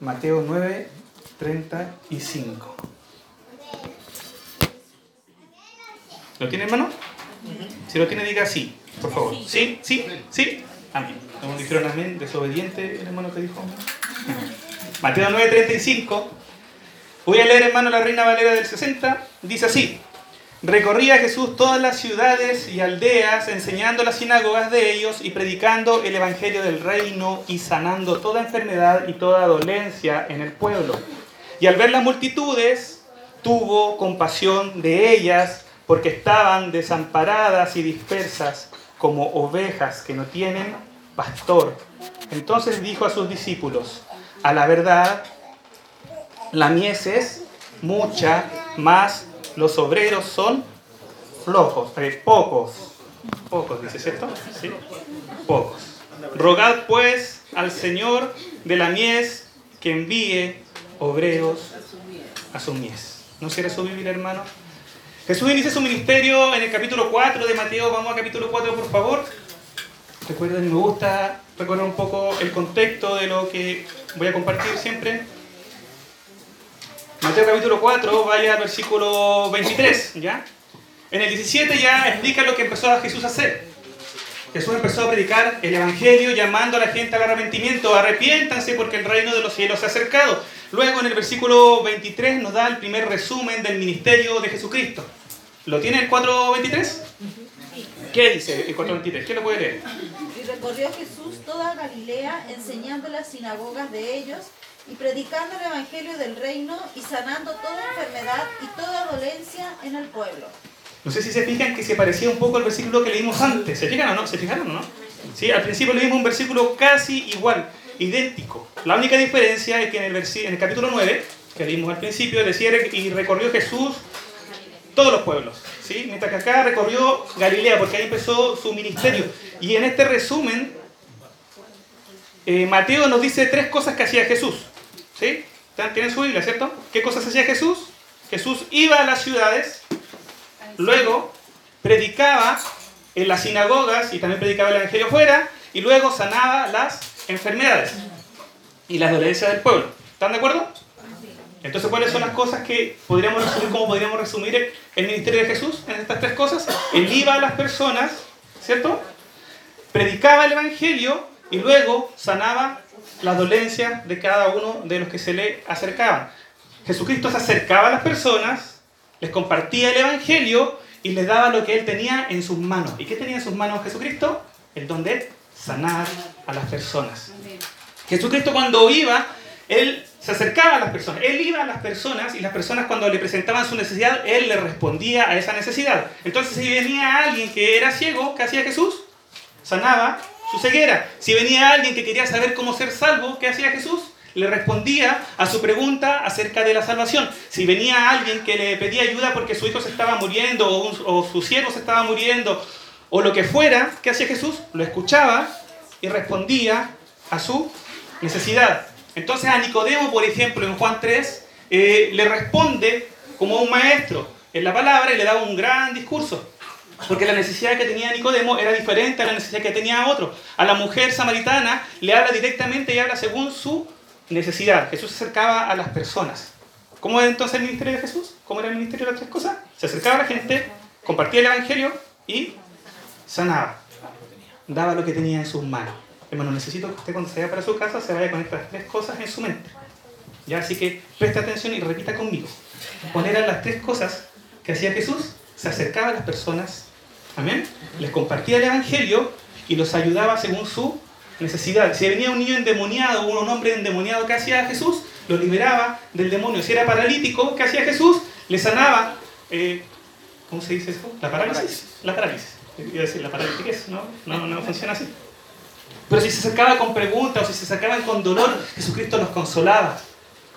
Mateo 9, 35. ¿Lo tiene hermano? Si lo tiene, diga sí, por favor. ¿Sí? ¿Sí? ¿Sí? Amén. Como dijeron amén, desobediente el hermano que dijo. Mateo 9, 35. Voy a leer, hermano, la Reina Valera del 60. Dice así. Recorría Jesús todas las ciudades y aldeas, enseñando las sinagogas de ellos y predicando el Evangelio del reino y sanando toda enfermedad y toda dolencia en el pueblo. Y al ver las multitudes, tuvo compasión de ellas, porque estaban desamparadas y dispersas como ovejas que no tienen pastor. Entonces dijo a sus discípulos, a la verdad, la mies es mucha, más los obreros son flojos, eh, pocos. Pocos, dice, ¿cierto? Sí, pocos. Rogad pues al Señor de la mies que envíe obreros a su mies. ¿No quiere su vivir, hermano? Jesús inicia su ministerio en el capítulo 4 de Mateo. Vamos al capítulo 4, por favor. Recuerden, me gusta recordar un poco el contexto de lo que voy a compartir siempre. Mateo capítulo 4, vaya al versículo 23, ¿ya? En el 17 ya explica lo que empezó a Jesús a hacer. Jesús empezó a predicar el Evangelio llamando a la gente al arrepentimiento. Arrepiéntanse porque el reino de los cielos se ha acercado. Luego en el versículo 23 nos da el primer resumen del ministerio de Jesucristo. ¿Lo tiene el 4.23? ¿Qué dice el 4.23? ¿Quién lo puede leer? Y recorrió Jesús toda Galilea, enseñando en las sinagogas de ellos y predicando el evangelio del reino y sanando toda enfermedad y toda dolencia en el pueblo. No sé si se fijan que se parecía un poco al versículo que leímos antes. ¿Se fijan o no? ¿Se fijaron o no? Sí, al principio leímos un versículo casi igual, idéntico. La única diferencia es que en el, en el capítulo 9, que leímos al principio, decía y recorrió Jesús todos los pueblos. ¿sí? Mientras que acá recorrió Galilea, porque ahí empezó su ministerio. Y en este resumen, eh, Mateo nos dice tres cosas que hacía Jesús. ¿Sí? Tienen su Biblia, ¿cierto? ¿Qué cosas hacía Jesús? Jesús iba a las ciudades, luego predicaba en las sinagogas y también predicaba el Evangelio fuera, y luego sanaba las enfermedades y las dolencias del pueblo. ¿Están de acuerdo? Entonces, ¿cuáles son las cosas que podríamos resumir, cómo podríamos resumir el ministerio de Jesús en estas tres cosas? Él iba a las personas, ¿cierto? Predicaba el Evangelio y luego sanaba las dolencias de cada uno de los que se le acercaban. Jesucristo se acercaba a las personas, les compartía el Evangelio y les daba lo que él tenía en sus manos. ¿Y qué tenía en sus manos Jesucristo? El don de sanar a las personas. Jesucristo cuando iba, él se acercaba a las personas, él iba a las personas y las personas cuando le presentaban su necesidad, él le respondía a esa necesidad. Entonces si venía alguien que era ciego, ¿qué hacía Jesús? Sanaba su ceguera. Si venía alguien que quería saber cómo ser salvo, ¿qué hacía Jesús? Le respondía a su pregunta acerca de la salvación. Si venía alguien que le pedía ayuda porque su hijo se estaba muriendo o, su siervo se estaba muriendo o lo que fuera, ¿qué hacía Jesús? Lo escuchaba y respondía a su necesidad. Entonces a Nicodemo, por ejemplo, en Juan 3, eh, le responde como un maestro en la palabra y le da un gran discurso. Porque la necesidad que tenía Nicodemo era diferente a la necesidad que tenía otro. A la mujer samaritana le habla directamente y habla según su necesidad. Jesús se acercaba a las personas. ¿Cómo era entonces el ministerio de Jesús? ¿Cómo era el ministerio de las tres cosas? Se acercaba a la gente, compartía el Evangelio y sanaba. Daba lo que tenía en sus manos. Hermano, necesito que usted cuando se vaya para su casa se vaya con estas tres cosas en su mente. ¿Ya? Así que preste atención y repita conmigo. ¿Cuáles eran las tres cosas que hacía Jesús? Se acercaba a las personas, amén, les compartía el Evangelio y los ayudaba según su necesidad. Si venía un niño endemoniado o un hombre endemoniado, ¿qué hacía Jesús? Lo liberaba del demonio. Si era paralítico, ¿qué hacía Jesús? Le sanaba, eh, ¿cómo se dice eso? La parálisis. La parálisis. Iba decir, la parálisis, ¿no? No, no funciona así. Pero si se acercaba con preguntas o si se acercaban con dolor, Jesucristo los consolaba.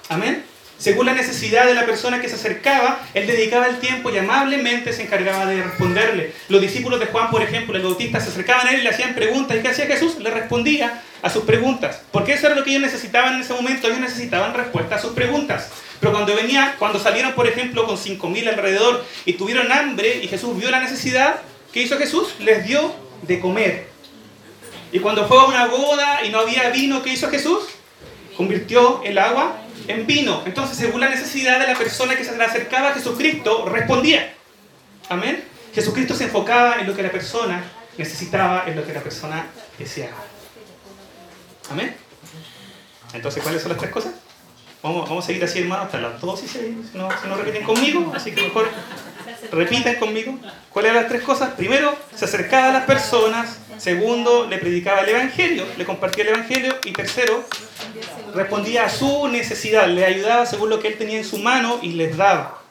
Amén. Según la necesidad de la persona que se acercaba, él dedicaba el tiempo y amablemente se encargaba de responderle. Los discípulos de Juan, por ejemplo, el bautista, se acercaban a él y le hacían preguntas. ¿Y qué hacía Jesús? Le respondía a sus preguntas. Porque eso era lo que ellos necesitaban en ese momento. Ellos necesitaban respuesta a sus preguntas. Pero cuando venía, cuando salieron, por ejemplo, con 5.000 alrededor y tuvieron hambre y Jesús vio la necesidad, ¿qué hizo Jesús? Les dio de comer. Y cuando fue a una boda y no había vino, ¿qué hizo Jesús? convirtió el agua en vino. Entonces, según la necesidad de la persona que se le acercaba a Jesucristo, respondía. Amén. Jesucristo se enfocaba en lo que la persona necesitaba, en lo que la persona deseaba. Amén. Entonces, ¿cuáles son las tres cosas? Vamos, vamos a seguir así, hermanos, hasta las dos y seis, si no, si no repiten conmigo, así que mejor repiten conmigo. ¿Cuáles eran las tres cosas? Primero, se acercaba a las personas. Segundo, le predicaba el Evangelio, le compartía el Evangelio. Y tercero, respondía a su necesidad, le ayudaba según lo que él tenía en su mano y les daba.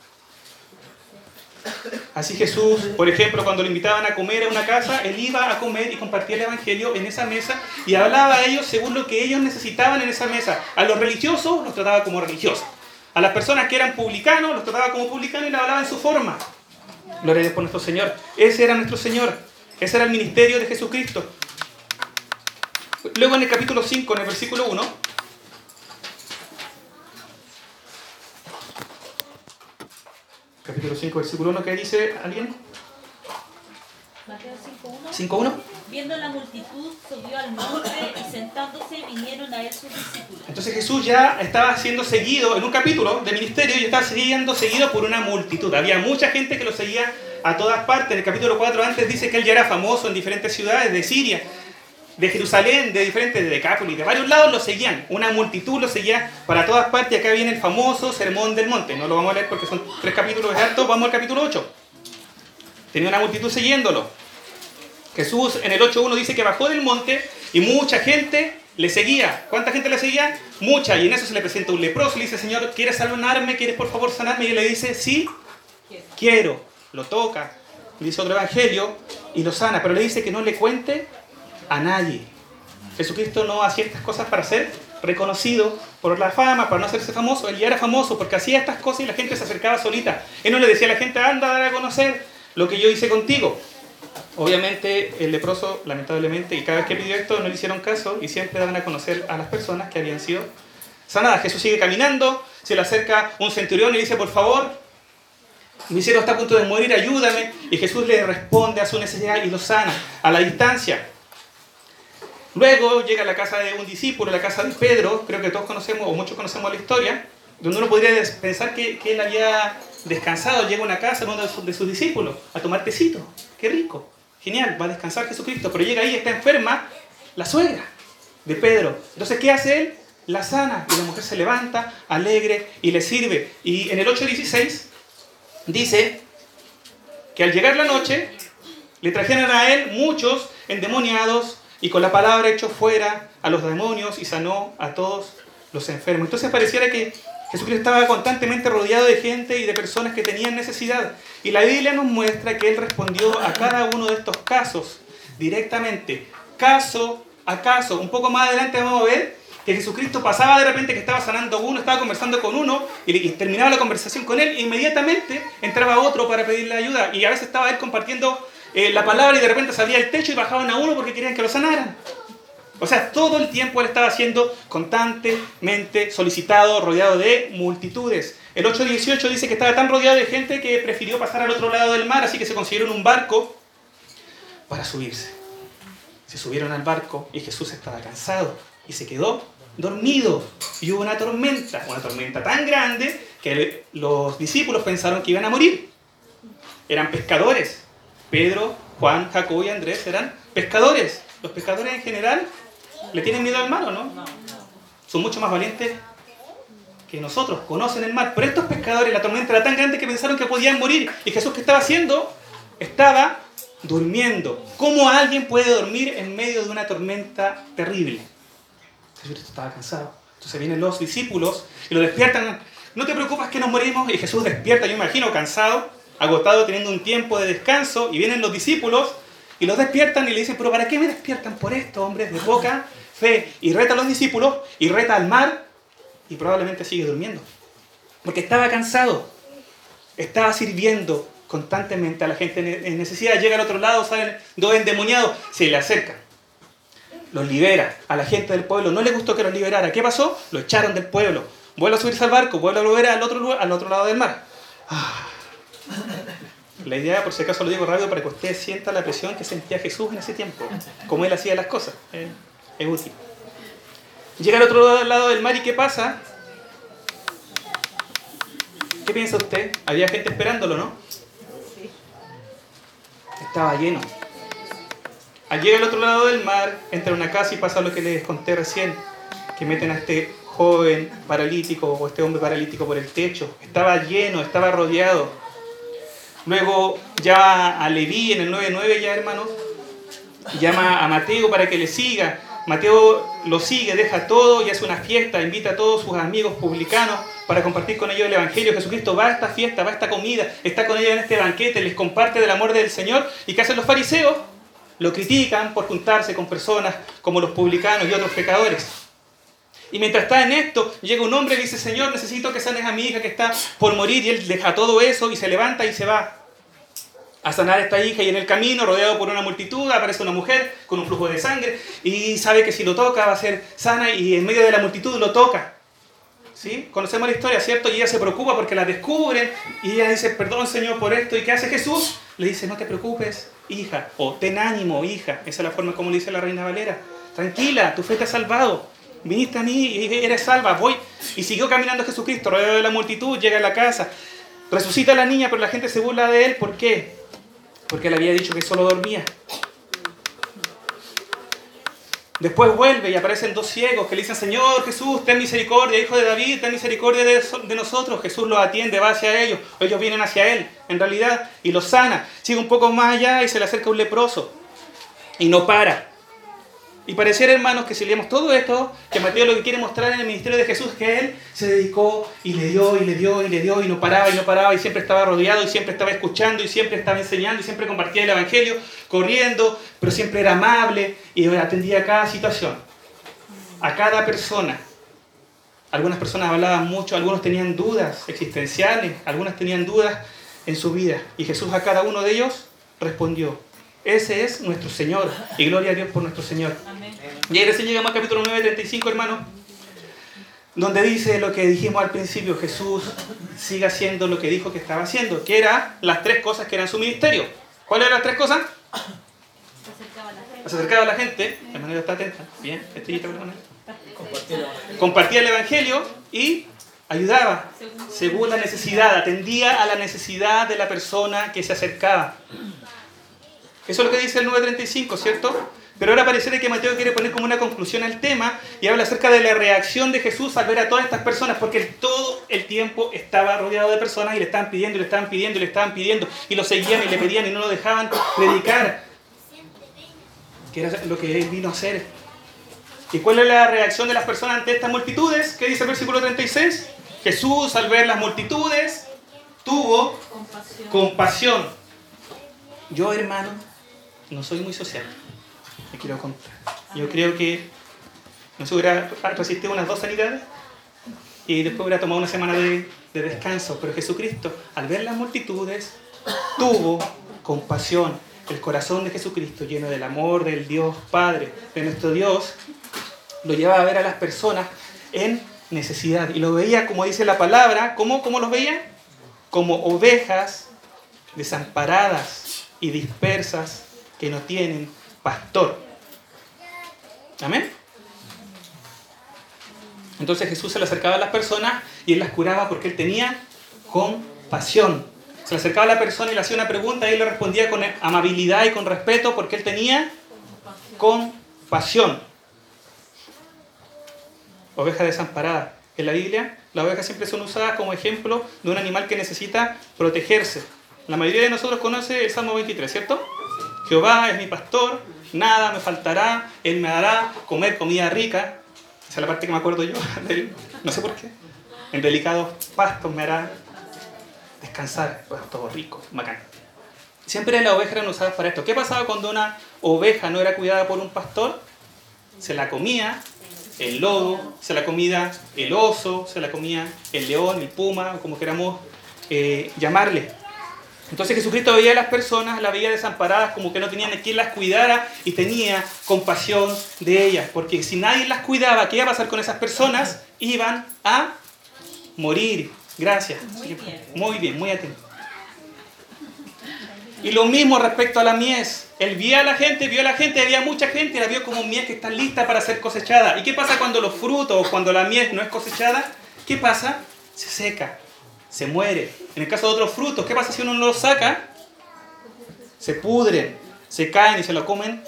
Así Jesús, por ejemplo, cuando le invitaban a comer a una casa, él iba a comer y compartía el Evangelio en esa mesa y hablaba a ellos según lo que ellos necesitaban en esa mesa. A los religiosos los trataba como religiosos. A las personas que eran publicanos los trataba como publicanos y le hablaba en su forma. Gloria a Dios por nuestro Señor. Ese era nuestro Señor. Ese era el ministerio de Jesucristo. Luego en el capítulo 5, en el versículo 1, capítulo 5, versículo 1, ¿qué dice alguien? Mateo 5.1. 5.1. Viendo la multitud, subió al monte y sentándose vinieron a él sus discípulos. Entonces Jesús ya estaba siendo seguido en un capítulo de ministerio y estaba siendo seguido por una multitud. Había mucha gente que lo seguía a todas partes. En el capítulo 4 antes dice que él ya era famoso en diferentes ciudades de Siria, de Jerusalén, de diferentes, de Decápolis, de varios lados lo seguían. Una multitud lo seguía para todas partes. Acá viene el famoso Sermón del Monte. No lo vamos a leer porque son tres capítulos de alto. Vamos al capítulo 8. Tenía una multitud siguiéndolo. Jesús en el 8.1 dice que bajó del monte y mucha gente le seguía. ¿Cuánta gente le seguía? Mucha. Y en eso se le presenta un leproso le dice, Señor, ¿quieres sanarme? ¿Quieres por favor sanarme? Y él le dice, sí, quiero. Lo toca. Le dice otro evangelio y lo sana. Pero le dice que no le cuente a nadie. Jesucristo no hacía estas cosas para ser reconocido por la fama, para no hacerse famoso. Él ya era famoso porque hacía estas cosas y la gente se acercaba solita. Él no le decía a la gente, anda a dar a conocer lo que yo hice contigo. Obviamente el leproso, lamentablemente, y cada vez que pidió esto no le hicieron caso y siempre daban a conocer a las personas que habían sido sanadas. Jesús sigue caminando, se le acerca un centurión y dice, por favor, mi siervo está a punto de morir, ayúdame. Y Jesús le responde a su necesidad y lo sana a la distancia. Luego llega a la casa de un discípulo, la casa de Pedro, creo que todos conocemos o muchos conocemos la historia, donde uno podría pensar que, él había descansado, llega a una casa de uno de sus discípulos a tomar tecito. Qué rico. Genial, va a descansar Jesucristo, pero llega ahí, está enferma, la suegra de Pedro. Entonces, ¿qué hace él? La sana y la mujer se levanta, alegre y le sirve. Y en el 8.16 dice que al llegar la noche le trajeron a él muchos endemoniados y con la palabra echó fuera a los demonios y sanó a todos los enfermos. Entonces pareciera que Jesucristo estaba constantemente rodeado de gente y de personas que tenían necesidad. Y la Biblia nos muestra que Él respondió a cada uno de estos casos directamente, caso a caso. Un poco más adelante vamos a ver que Jesucristo pasaba de repente que estaba sanando a uno, estaba conversando con uno y, terminaba la conversación con él e inmediatamente entraba otro para pedirle ayuda. Y a veces estaba él compartiendo eh, la palabra y de repente salía el techo y bajaban a uno porque querían que lo sanaran. O sea, todo el tiempo él estaba siendo constantemente solicitado, rodeado de multitudes. El 8.18 dice que estaba tan rodeado de gente que prefirió pasar al otro lado del mar, así que se consiguieron un barco para subirse. Se subieron al barco y Jesús estaba cansado y se quedó dormido. Y hubo una tormenta, una tormenta tan grande que los discípulos pensaron que iban a morir. Eran pescadores. Pedro, Juan, Jacobo y Andrés eran pescadores. Los pescadores en general ¿Le tienen miedo al mar o no? Son mucho más valientes que nosotros, conocen el mar. Pero estos pescadores, la tormenta era tan grande que pensaron que podían morir. ¿Y Jesús qué estaba haciendo? Estaba durmiendo. ¿Cómo alguien puede dormir en medio de una tormenta terrible? Jesús estaba cansado. Entonces vienen los discípulos y lo despiertan. No te preocupes que nos morimos. Y Jesús despierta, yo imagino, cansado, agotado, teniendo un tiempo de descanso. Y vienen los discípulos y los despiertan y le dicen, pero ¿para qué me despiertan por esto, hombres de poca fe? Y reta a los discípulos y reta al mar y probablemente sigue durmiendo. Porque estaba cansado, estaba sirviendo constantemente a la gente en necesidad. Llega al otro lado, salen dos endemoniados, se le acercan. Los libera a la gente del pueblo. No le gustó que los liberara. ¿Qué pasó? Lo echaron del pueblo. Vuelve a subirse al barco, vuelve a volver al otro, al otro lado del mar. Ah. La idea, por si acaso lo digo rápido, para que usted sienta la presión que sentía Jesús en ese tiempo, como él hacía las cosas. Eh, es útil. Llega al otro lado del mar y ¿qué pasa? ¿Qué piensa usted? Había gente esperándolo, ¿no? Estaba lleno. Al llegar al otro lado del mar, entra una casa y pasa lo que les conté recién, que meten a este joven paralítico o este hombre paralítico por el techo. Estaba lleno, estaba rodeado. Luego llama a Leví en el 9.9 ya, hermanos. Llama a Mateo para que le siga. Mateo lo sigue, deja todo y hace una fiesta, invita a todos sus amigos publicanos para compartir con ellos el Evangelio. Jesucristo va a esta fiesta, va a esta comida, está con ellos en este banquete, les comparte del amor del Señor. ¿Y qué hacen los fariseos? Lo critican por juntarse con personas como los publicanos y otros pecadores. Y mientras está en esto, llega un hombre y dice, Señor, necesito que sanes a mi hija que está por morir. Y él deja todo eso y se levanta y se va a sanar a esta hija. Y en el camino, rodeado por una multitud, aparece una mujer con un flujo de sangre y sabe que si lo toca va a ser sana y en medio de la multitud lo toca. ¿Sí? Conocemos la historia, ¿cierto? Y ella se preocupa porque la descubren y ella dice, perdón Señor por esto. ¿Y qué hace Jesús? Le dice, no te preocupes, hija, o ten ánimo, hija. Esa es la forma como le dice la reina Valera. Tranquila, tu fe te ha salvado. Viniste a mí y eres salva, voy. Y siguió caminando Jesucristo, rodeado de la multitud, llega a la casa. Resucita a la niña, pero la gente se burla de él. ¿Por qué? Porque le había dicho que solo dormía. Después vuelve y aparecen dos ciegos que le dicen, Señor Jesús, ten misericordia, hijo de David, ten misericordia de, de, nosotros. Jesús los atiende, va hacia ellos, ellos vienen hacia Él, en realidad, y los sana. Sigue un poco más allá y se le acerca un leproso. Y no para. Y pareciera, hermanos, que si leemos todo esto, que Mateo lo que quiere mostrar en el ministerio de Jesús es que él se dedicó y le dio y le dio y le dio y no paraba y no paraba y siempre estaba rodeado y siempre estaba escuchando y siempre estaba enseñando y siempre compartía el Evangelio, corriendo, pero siempre era amable y atendía a cada situación, a cada persona. Algunas personas hablaban mucho, algunos tenían dudas existenciales, algunas tenían dudas en su vida y Jesús a cada uno de ellos respondió. Ese es nuestro Señor. Y gloria a Dios por nuestro Señor. Amén. Y ahí recién llegamos al capítulo 9, 35, hermano. Donde dice lo que dijimos al principio, Jesús sigue haciendo lo que dijo que estaba haciendo, que eran las tres cosas que eran su ministerio. ¿Cuáles eran las tres cosas? Se acercaba a la gente, de manera está atenta, bien, estrellita Compartía. Compartía el Evangelio y ayudaba según la necesidad, atendía a la necesidad de la persona que se acercaba. Eso es lo que dice el 935, ¿cierto? Pero ahora parece que Mateo quiere poner como una conclusión al tema y habla acerca de la reacción de Jesús al ver a todas estas personas, porque todo el tiempo estaba rodeado de personas y le estaban pidiendo, y le estaban pidiendo, y le estaban pidiendo, y lo seguían y le pedían y no lo dejaban predicar, que era lo que él vino a hacer. ¿Y cuál es la reacción de las personas ante estas multitudes? ¿Qué dice el versículo 36? Jesús al ver las multitudes tuvo compasión. Yo, hermano, no soy muy social. Me quiero contar. Yo creo que no se hubiera resistido unas dos sanidades y después hubiera tomado una semana de, de descanso. Pero Jesucristo, al ver las multitudes, tuvo compasión. El corazón de Jesucristo, lleno del amor del Dios Padre, de nuestro Dios, lo llevaba a ver a las personas en necesidad. Y lo veía, como dice la palabra, ¿cómo, cómo los veía? Como ovejas desamparadas y dispersas que no tienen pastor. Amén. Entonces Jesús se le acercaba a las personas y él las curaba porque él tenía compasión. Se le acercaba a la persona y le hacía una pregunta y él le respondía con amabilidad y con respeto porque él tenía compasión. Oveja desamparada. En la Biblia, las ovejas siempre son usadas como ejemplo de un animal que necesita protegerse. La mayoría de nosotros conoce el Salmo 23, ¿cierto? Jehová es mi pastor, nada me faltará, Él me dará comer comida rica. Esa es la parte que me acuerdo yo, no sé por qué. En delicados pastos me hará descansar, pues todo rico, bacán. Siempre las ovejas eran usadas para esto. ¿Qué pasaba cuando una oveja no era cuidada por un pastor? Se la comía el lobo, se la comía el oso, se la comía el león, el puma, como queramos eh, llamarle. Entonces Jesucristo veía a las personas, las veía desamparadas, como que no tenían quien las cuidara y tenía compasión de ellas. Porque si nadie las cuidaba, ¿qué iba a pasar con esas personas? Iban a morir. Gracias. Muy bien, muy, bien, muy atento. Y lo mismo respecto a la mies. Él vio a la gente, vio a la gente, había mucha gente la vio como mies que está lista para ser cosechada. ¿Y qué pasa cuando los frutos, cuando la mies no es cosechada? ¿Qué pasa? Se seca, se muere. En el caso de otros frutos, ¿qué pasa si uno no los saca? Se pudren, se caen y se lo comen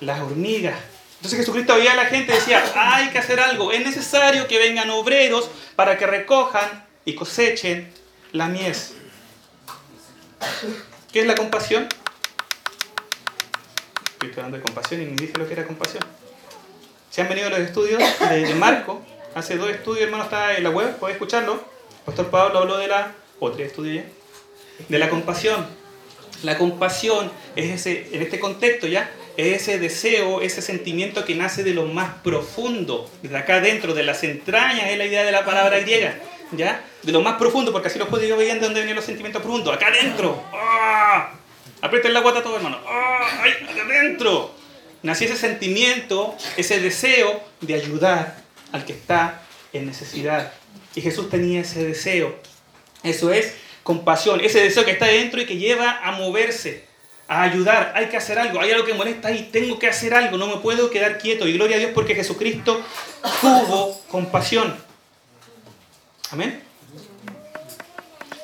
las hormigas. Entonces Jesucristo veía a la gente y decía, hay que hacer algo, es necesario que vengan obreros para que recojan y cosechen la mies. ¿Qué es la compasión? Estoy hablando de compasión y ni dije lo que era compasión. Se han venido los estudios de, Marco, hace dos estudios, hermano, está en la web, puede escucharlo. Pastor Pablo habló de la, otro estudio ya, de la compasión. La compasión es ese, en este contexto ya, es ese deseo, ese sentimiento que nace de lo más profundo, de acá dentro, de las entrañas, es la idea de la palabra griega, ¿ya? De lo más profundo, porque así los judíos veían de dónde venían los sentimientos profundos, acá adentro. ¡Ah! Aprieten la guata todo, hermano. ¡Ah! ¡Ay, acá adentro! Nació ese sentimiento, ese deseo de ayudar al que está en necesidad. Y Jesús tenía ese deseo. Eso es compasión, ese deseo que está dentro y que lleva a moverse, a ayudar. Hay que hacer algo, hay algo que molesta y tengo que hacer algo, no me puedo quedar quieto. Y gloria a Dios porque Jesucristo tuvo compasión. Amén.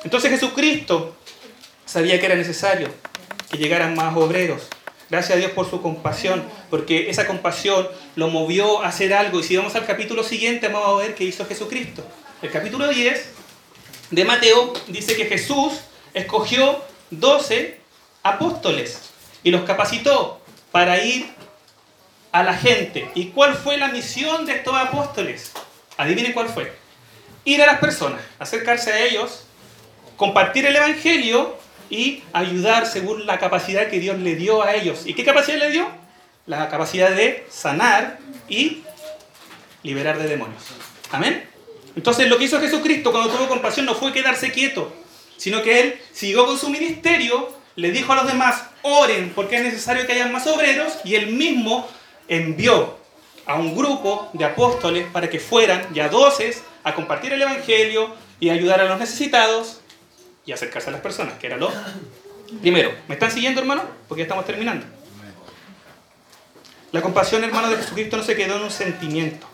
Entonces Jesucristo sabía que era necesario que llegaran más obreros. Gracias a Dios por su compasión, porque esa compasión lo movió a hacer algo. Y si vamos al capítulo siguiente, vamos a ver qué hizo Jesucristo. El capítulo 10 de Mateo dice que Jesús escogió 12 apóstoles y los capacitó para ir a la gente. ¿Y cuál fue la misión de estos apóstoles? Adivinen cuál fue. Ir a las personas, acercarse a ellos, compartir el Evangelio y ayudar según la capacidad que Dios le dio a ellos. ¿Y qué capacidad le dio? La capacidad de sanar y liberar de demonios. Amén. Entonces lo que hizo Jesucristo cuando tuvo compasión no fue quedarse quieto, sino que Él siguió con su ministerio, le dijo a los demás, oren porque es necesario que haya más obreros, y Él mismo envió a un grupo de apóstoles para que fueran ya doces a compartir el Evangelio y ayudar a los necesitados y acercarse a las personas, que era lo primero. ¿Me están siguiendo, hermano? Porque ya estamos terminando. La compasión, hermano, de Jesucristo no se quedó en un sentimiento.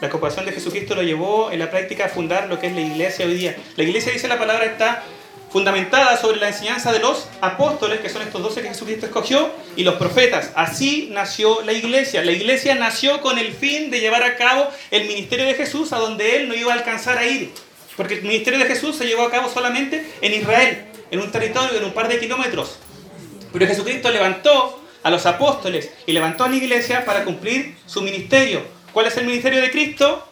La compasión de Jesucristo lo llevó en la práctica a fundar lo que es la iglesia hoy día. La iglesia, dice la palabra, está fundamentada sobre la enseñanza de los apóstoles, que son estos doce que Jesucristo escogió, y los profetas. Así nació la iglesia. La iglesia nació con el fin de llevar a cabo el ministerio de Jesús a donde él no iba a alcanzar a ir. Porque el ministerio de Jesús se llevó a cabo solamente en Israel, en un territorio de un par de kilómetros. Pero Jesucristo levantó a los apóstoles y levantó a la iglesia para cumplir su ministerio. ¿Cuál es el ministerio de Cristo?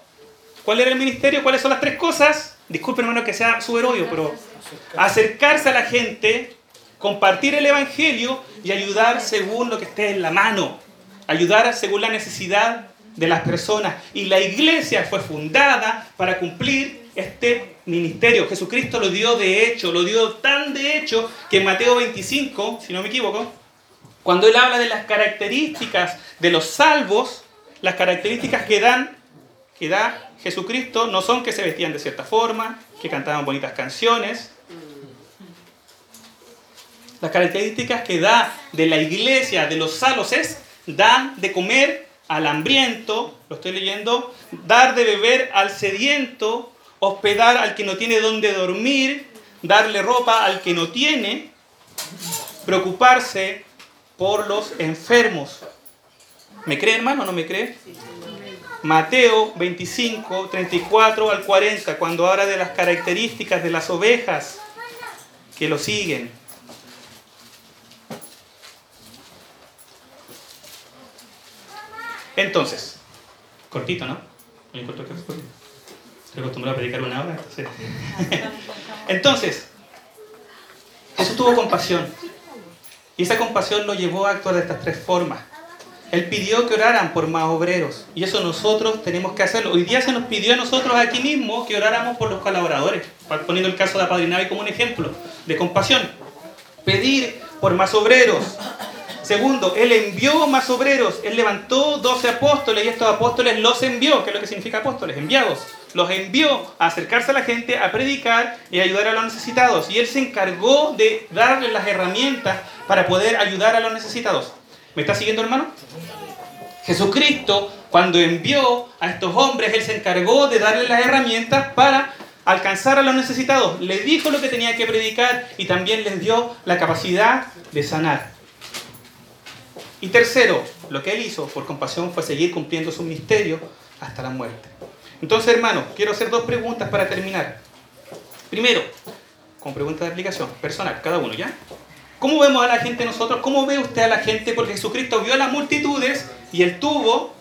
¿Cuál era el ministerio? ¿Cuáles son las tres cosas? Disculpen, hermano, que sea súper obvio, pero acercarse a la gente, compartir el Evangelio y ayudar según lo que esté en la mano. Ayudar según la necesidad de las personas. Y la iglesia fue fundada para cumplir este ministerio. Jesucristo lo dio de hecho, lo dio tan de hecho que en Mateo 25, si no me equivoco, cuando él habla de las características de los salvos, las características que que da Jesucristo, no son que se vestían de cierta forma, que cantaban bonitas canciones. Las características que da de la iglesia, de los salvos, es dan de comer al hambriento, lo estoy leyendo, dar de beber al sediento, hospedar al que no tiene dónde dormir, darle ropa al que no tiene, preocuparse por los enfermos. ¿Me cree, hermano, no me cree? Mateo 25, 34 al 40, cuando habla de las características de las ovejas que lo siguen. Entonces, cortito, ¿no? Estoy acostumbrado a predicar una hora. Entonces, entonces Jesús tuvo compasión. Y esa compasión lo llevó a actuar de estas tres formas. Él pidió que oraran por más obreros. Y eso nosotros tenemos que hacerlo. Hoy día se nos pidió a nosotros aquí mismo que oráramos por los colaboradores. Poniendo el caso de Apadrinave como un ejemplo de compasión. Pedir por más obreros. Segundo, Él envió más obreros. Él levantó 12 apóstoles y estos apóstoles los envió. ¿Qué es lo que significa apóstoles? Enviados. los envió a acercarse a la gente, a predicar y a ayudar a los necesitados. Y Él se encargó de darles las herramientas para poder ayudar a los necesitados. ¿Me está siguiendo, hermano? Jesucristo, cuando envió a estos hombres, Él se encargó de darles las herramientas para alcanzar a los necesitados. Les dijo lo que tenía que predicar y también les dio la capacidad de sanar. Y tercero, lo que Él hizo por compasión fue seguir cumpliendo su ministerio hasta la muerte. Entonces, hermano, quiero hacer dos preguntas para terminar. Primero, con pregunta de aplicación, personal, cada uno, ¿ya? ¿Cómo vemos a la gente nosotros? ¿Cómo ve usted a la gente? Porque Jesucristo vio a las multitudes y Él tuvo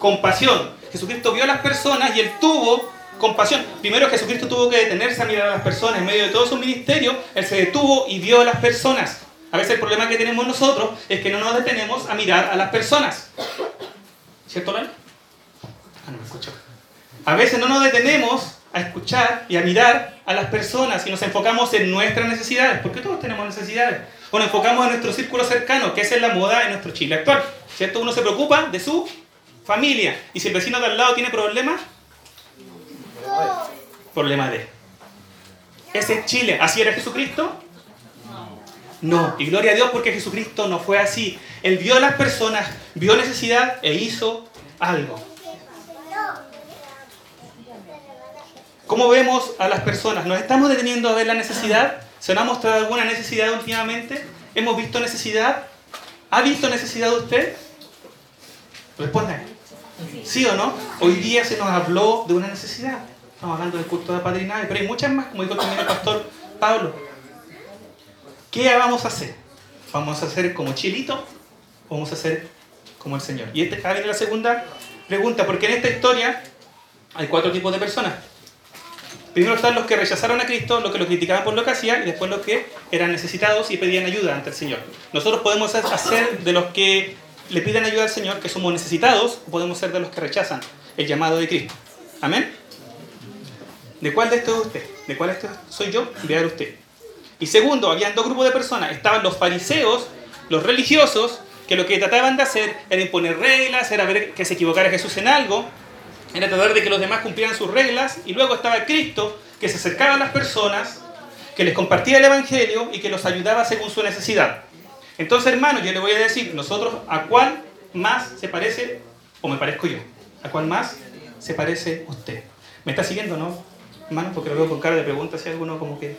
compasión. Jesucristo vio a las personas y Él tuvo compasión. Primero Jesucristo tuvo que detenerse a mirar a las personas. En medio de todo su ministerio, Él se detuvo y vio a las personas. A veces el problema que tenemos nosotros es que no nos detenemos a mirar a las personas. ¿Cierto, Lalo? Ah, no me escucho. A veces no nos detenemos a escuchar y a mirar a las personas y nos enfocamos en nuestras necesidades, porque todos tenemos necesidades. O nos enfocamos en nuestro círculo cercano, que esa es la moda en nuestro Chile actual. ¿Cierto? Uno se preocupa de su familia. Y si el vecino de al lado tiene problemas, problema de. ¿Ese es Chile? ¿Así era Jesucristo? No. Y gloria a Dios porque Jesucristo no fue así. Él vio a las personas, vio necesidad e hizo algo. ¿Cómo vemos a las personas? ¿Nos estamos deteniendo a ver la necesidad? ¿Se nos ha mostrado alguna necesidad últimamente? ¿Hemos visto necesidad? ¿Ha visto necesidad usted? Responda. ¿Sí o no? Hoy día se nos habló de una necesidad. Estamos hablando del culto de padrinaje, pero hay muchas más, como dijo también el pastor Pablo. ¿Qué vamos a hacer? ¿Vamos a hacer como Chilito o vamos a hacer como el Señor? Y esta viene la segunda pregunta, porque en esta historia hay cuatro tipos de personas. Primero están los que rechazaron a Cristo, los que lo criticaban por lo que hacía, y después los que eran necesitados y pedían ayuda ante el Señor. Nosotros podemos hacer de los que le piden ayuda al Señor, que somos necesitados, o podemos ser de los que rechazan el llamado de Cristo. Amén. ¿De cuál de estos es usted? ¿De cuál de estos soy yo? Vean usted. Y segundo, habían dos grupos de personas. Estaban los fariseos, los religiosos, que lo que trataban de hacer era imponer reglas, era ver que se equivocara Jesús en algo, era tratar de que los demás cumplieran sus reglas. Y luego estaba Cristo, que se acercaba a las personas, que les compartía el Evangelio y que los ayudaba según su necesidad. Entonces, hermano, yo le voy a decir, nosotros, ¿a cuál más se parece o me parezco yo? ¿A cuál más se parece usted? ¿Me está siguiendo, no, hermano? Porque lo veo con cara de pregunta, si alguno como que...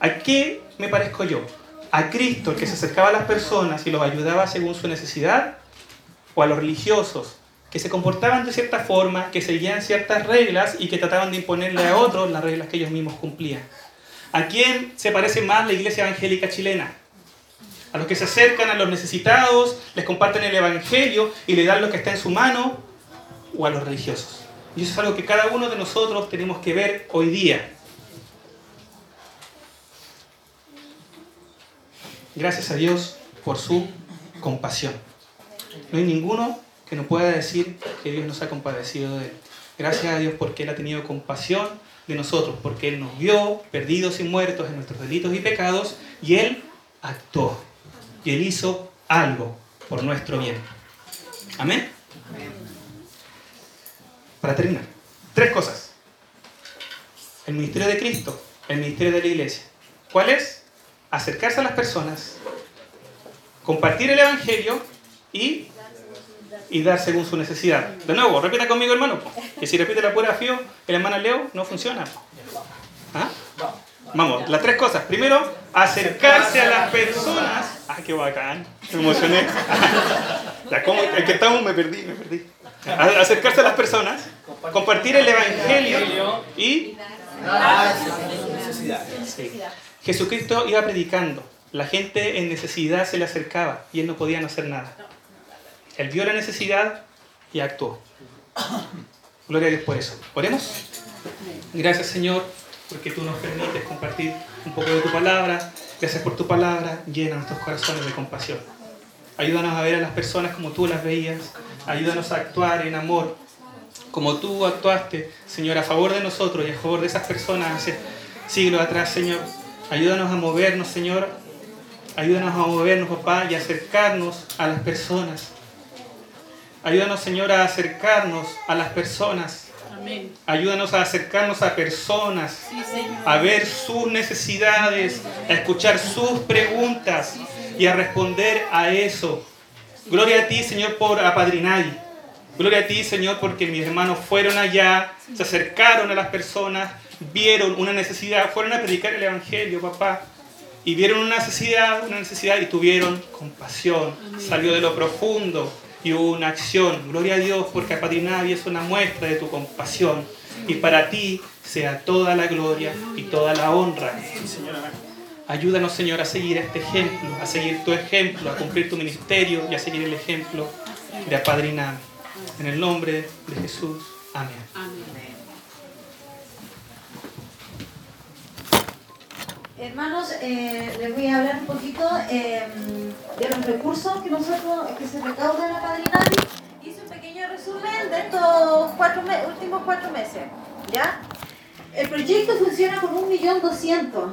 ¿A qué me parezco yo? ¿A Cristo, el que se acercaba a las personas y los ayudaba según su necesidad? ¿O a los religiosos, que se comportaban de cierta forma, que seguían ciertas reglas y que trataban de imponerle a otros las reglas que ellos mismos cumplían? ¿A quién se parece más la iglesia evangélica chilena? a los que se acercan a los necesitados, les comparten el Evangelio y le dan lo que está en su mano, o a los religiosos. Y eso es algo que cada uno de nosotros tenemos que ver hoy día. Gracias a Dios por su compasión. No hay ninguno que no pueda decir que Dios nos ha compadecido de él. Gracias a Dios porque Él ha tenido compasión de nosotros, porque Él nos vio perdidos y muertos en nuestros delitos y pecados, y Él actuó y Él hizo algo por nuestro bien. Amén. Para terminar, tres cosas. El ministerio de Cristo, el ministerio de la iglesia. ¿Cuál es? Acercarse a las personas, compartir el Evangelio y, y dar según su necesidad. De nuevo, repita conmigo, hermano. Que si repite la pura fío, el hermano Leo no funciona. ¿Ah? Vamos, las tres cosas. Primero, acercarse a las personas. ¡Ay, qué bacán! Me emocioné. El que estamos me perdí, me perdí. Acercarse a las personas, compartir el Evangelio y... Sí. Jesucristo iba predicando. La gente en necesidad se le acercaba y él no podía no hacer nada. Él vio la necesidad y actuó. Gloria a Dios por eso. Oremos. Gracias Señor porque tú nos permites compartir un poco de tu palabra. Gracias por tu palabra, llena nuestros corazones de compasión. Ayúdanos a ver a las personas como tú las veías. Ayúdanos a actuar en amor, como tú actuaste, Señor, a favor de nosotros y a favor de esas personas hace siglos atrás, Señor. Ayúdanos a movernos, Señor. Ayúdanos a movernos, papá, y acercarnos a las personas. Ayúdanos, Señor, a acercarnos a las personas Amén. Ayúdanos a acercarnos a personas, Sí, a ver sus necesidades, a escuchar sus preguntas y a responder a eso. Gloria a ti, Señor, por apadrinar. Gloria a ti, Señor, porque mis hermanos fueron allá, se acercaron a las personas, vieron una necesidad, fueron a predicar el Evangelio, papá. Y vieron una necesidad, una necesidad y tuvieron compasión. Salió de lo profundo y una acción. Gloria a Dios porque Apadrinavi es una muestra de tu compasión. Y para ti sea toda la gloria y toda la honra. Ayúdanos, Señor, a seguir este ejemplo, a seguir tu ejemplo, a cumplir tu ministerio y a seguir el ejemplo de Apadrinavi. En el nombre de Jesús. Amén. Hermanos, eh, les voy a hablar un poquito eh, de los recursos que nosotros que se recaudan la Padrinari. Hice un pequeño resumen de estos últimos cuatro meses. ¿ya? El proyecto funciona con un millón doscientos.